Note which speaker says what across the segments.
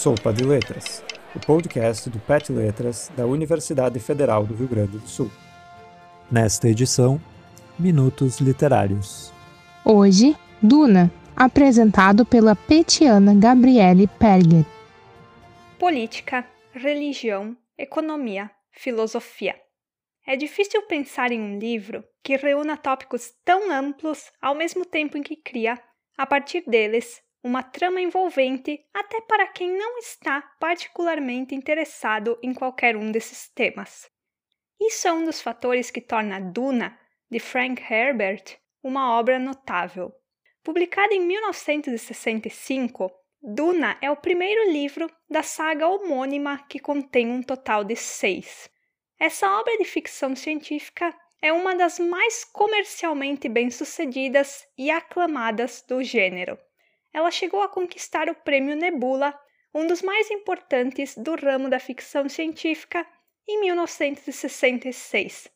Speaker 1: Sopa de Letras, o podcast do PET Letras da Universidade Federal do Rio Grande do Sul. Nesta edição, Minutos Literários.
Speaker 2: Hoje, Duna, apresentado pela petiana Gabriele Perger.
Speaker 3: Política, religião, economia, filosofia. É difícil pensar em um livro que reúna tópicos tão amplos ao mesmo tempo em que cria, a partir deles, uma trama envolvente até para quem não está particularmente interessado em qualquer um desses temas. Isso é um dos fatores que torna Duna, de Frank Herbert, uma obra notável. Publicada em 1965, Duna é o primeiro livro da saga homônima que contém um total de seis. Essa obra de ficção científica é uma das mais comercialmente bem-sucedidas e aclamadas do gênero ela chegou a conquistar o Prêmio Nebula, um dos mais importantes do ramo da ficção científica, em 1966.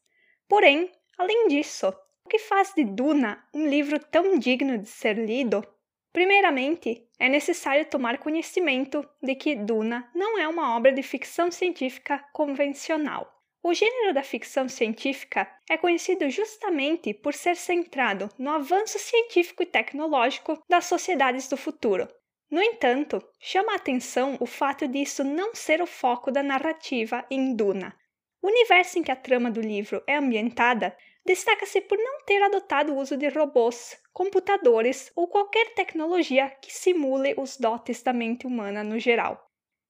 Speaker 3: Porém, além disso, o que faz de Duna um livro tão digno de ser lido? Primeiramente, é necessário tomar conhecimento de que Duna não é uma obra de ficção científica convencional. O gênero da ficção científica é conhecido justamente por ser centrado no avanço científico e tecnológico das sociedades do futuro. No entanto, chama a atenção o fato de isso não ser o foco da narrativa em Duna. O universo em que a trama do livro é ambientada destaca-se por não ter adotado o uso de robôs, computadores ou qualquer tecnologia que simule os dotes da mente humana no geral.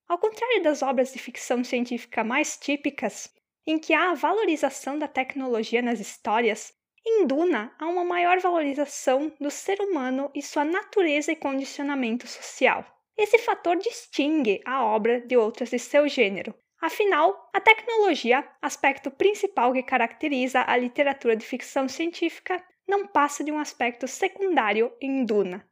Speaker 3: Ao contrário das obras de ficção científica mais típicas, em que há a valorização da tecnologia nas histórias, em Duna há uma maior valorização do ser humano e sua natureza e condicionamento social. Esse fator distingue a obra de outras de seu gênero. Afinal, a tecnologia, aspecto principal que caracteriza a literatura de ficção científica, não passa de um aspecto secundário em Duna.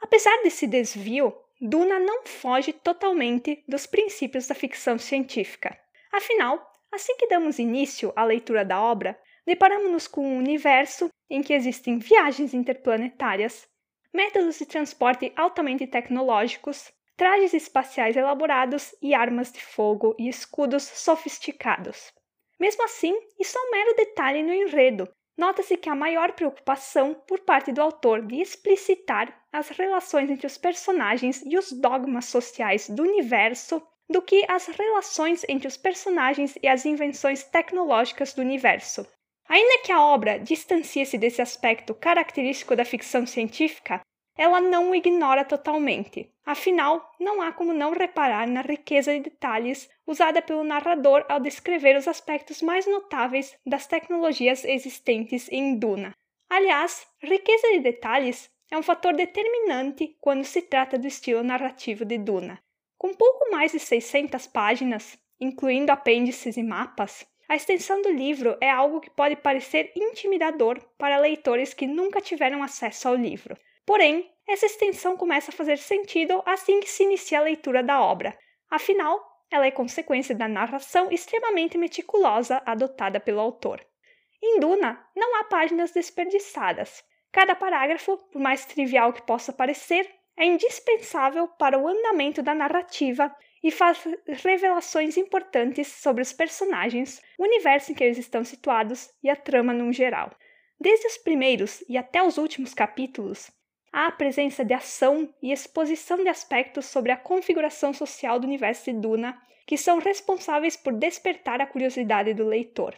Speaker 3: Apesar desse desvio, Duna não foge totalmente dos princípios da ficção científica. Afinal, Assim que damos início à leitura da obra, deparamos-nos com um universo em que existem viagens interplanetárias, métodos de transporte altamente tecnológicos, trajes espaciais elaborados e armas de fogo e escudos sofisticados. Mesmo assim, isso é um mero detalhe no enredo. Nota-se que há maior preocupação por parte do autor de explicitar as relações entre os personagens e os dogmas sociais do universo do que as relações entre os personagens e as invenções tecnológicas do universo. Ainda que a obra distancie-se desse aspecto característico da ficção científica, ela não o ignora totalmente. Afinal, não há como não reparar na riqueza de detalhes usada pelo narrador ao descrever os aspectos mais notáveis das tecnologias existentes em Duna. Aliás, riqueza de detalhes é um fator determinante quando se trata do estilo narrativo de Duna. Com pouco mais de 600 páginas, incluindo apêndices e mapas, a extensão do livro é algo que pode parecer intimidador para leitores que nunca tiveram acesso ao livro. Porém, essa extensão começa a fazer sentido assim que se inicia a leitura da obra. Afinal, ela é consequência da narração extremamente meticulosa adotada pelo autor. Em Duna, não há páginas desperdiçadas. Cada parágrafo, por mais trivial que possa parecer, é indispensável para o andamento da narrativa e faz revelações importantes sobre os personagens, o universo em que eles estão situados e a trama num geral. Desde os primeiros e até os últimos capítulos, há a presença de ação e exposição de aspectos sobre a configuração social do universo de Duna que são responsáveis por despertar a curiosidade do leitor.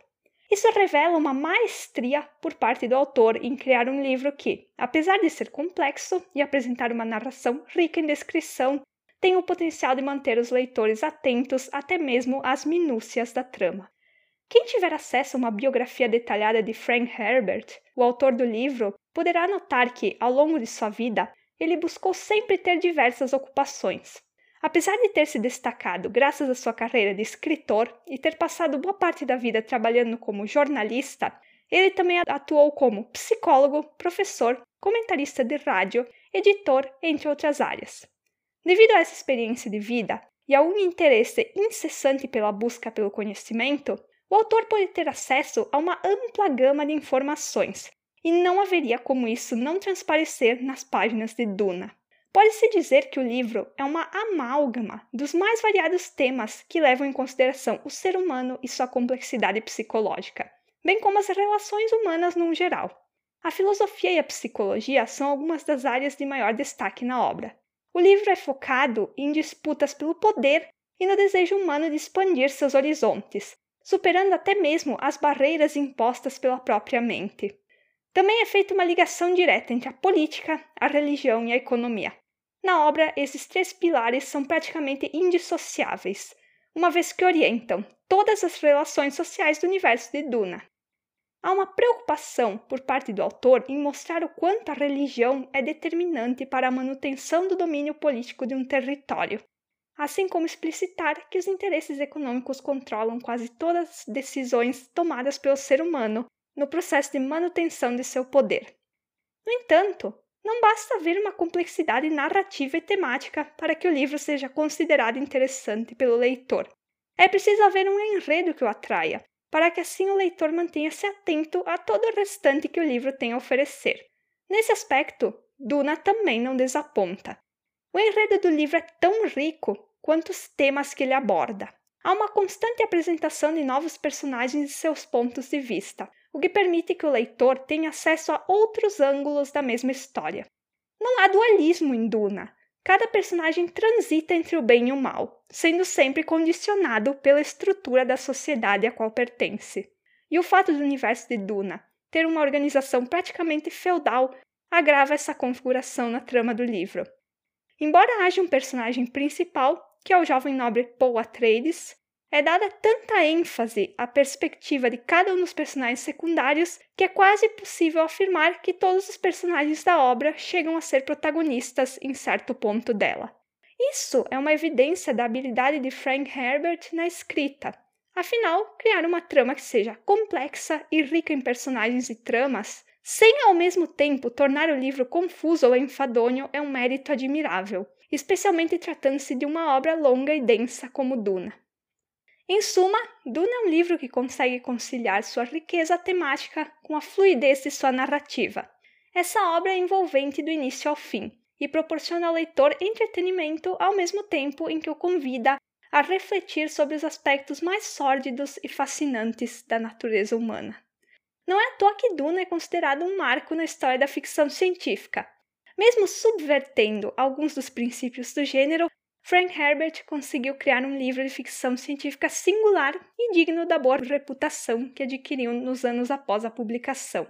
Speaker 3: Isso revela uma maestria por parte do autor em criar um livro que, apesar de ser complexo e apresentar uma narração rica em descrição, tem o potencial de manter os leitores atentos até mesmo às minúcias da trama. Quem tiver acesso a uma biografia detalhada de Frank Herbert, o autor do livro, poderá notar que, ao longo de sua vida, ele buscou sempre ter diversas ocupações. Apesar de ter se destacado graças à sua carreira de escritor e ter passado boa parte da vida trabalhando como jornalista, ele também atuou como psicólogo, professor, comentarista de rádio, editor, entre outras áreas. Devido a essa experiência de vida e a um interesse incessante pela busca pelo conhecimento, o autor pode ter acesso a uma ampla gama de informações, e não haveria como isso não transparecer nas páginas de Duna. Pode-se dizer que o livro é uma amálgama dos mais variados temas que levam em consideração o ser humano e sua complexidade psicológica, bem como as relações humanas no geral. A filosofia e a psicologia são algumas das áreas de maior destaque na obra. O livro é focado em disputas pelo poder e no desejo humano de expandir seus horizontes, superando até mesmo as barreiras impostas pela própria mente. Também é feita uma ligação direta entre a política, a religião e a economia. Na obra, esses três pilares são praticamente indissociáveis, uma vez que orientam todas as relações sociais do universo de Duna. Há uma preocupação por parte do autor em mostrar o quanto a religião é determinante para a manutenção do domínio político de um território, assim como explicitar que os interesses econômicos controlam quase todas as decisões tomadas pelo ser humano no processo de manutenção de seu poder. No entanto, não basta haver uma complexidade narrativa e temática para que o livro seja considerado interessante pelo leitor. É preciso haver um enredo que o atraia, para que assim o leitor mantenha-se atento a todo o restante que o livro tem a oferecer. Nesse aspecto, Duna também não desaponta. O enredo do livro é tão rico quanto os temas que ele aborda. Há uma constante apresentação de novos personagens e seus pontos de vista, o que permite que o leitor tenha acesso a outros ângulos da mesma história. Não há dualismo em Duna. Cada personagem transita entre o bem e o mal, sendo sempre condicionado pela estrutura da sociedade a qual pertence. E o fato do universo de Duna ter uma organização praticamente feudal agrava essa configuração na trama do livro. Embora haja um personagem principal, que é o jovem nobre Paul Atreides, é dada tanta ênfase à perspectiva de cada um dos personagens secundários que é quase possível afirmar que todos os personagens da obra chegam a ser protagonistas em certo ponto dela. Isso é uma evidência da habilidade de Frank Herbert na escrita. Afinal, criar uma trama que seja complexa e rica em personagens e tramas, sem ao mesmo tempo tornar o livro confuso ou enfadonho, é um mérito admirável, especialmente tratando-se de uma obra longa e densa como Duna. Em suma, Duna é um livro que consegue conciliar sua riqueza temática com a fluidez de sua narrativa. Essa obra é envolvente do início ao fim e proporciona ao leitor entretenimento ao mesmo tempo em que o convida a refletir sobre os aspectos mais sórdidos e fascinantes da natureza humana. Não é à toa que Duna é considerado um marco na história da ficção científica. Mesmo subvertendo alguns dos princípios do gênero, Frank Herbert conseguiu criar um livro de ficção científica singular e digno da boa reputação que adquiriu nos anos após a publicação.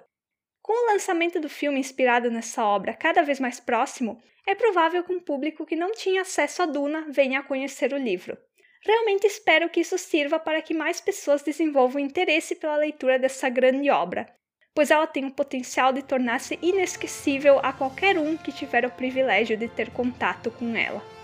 Speaker 3: Com o lançamento do filme inspirado nessa obra cada vez mais próximo, é provável que um público que não tinha acesso a Duna venha a conhecer o livro. Realmente espero que isso sirva para que mais pessoas desenvolvam interesse pela leitura dessa grande obra, pois ela tem o potencial de tornar-se inesquecível a qualquer um que tiver o privilégio de ter contato com ela.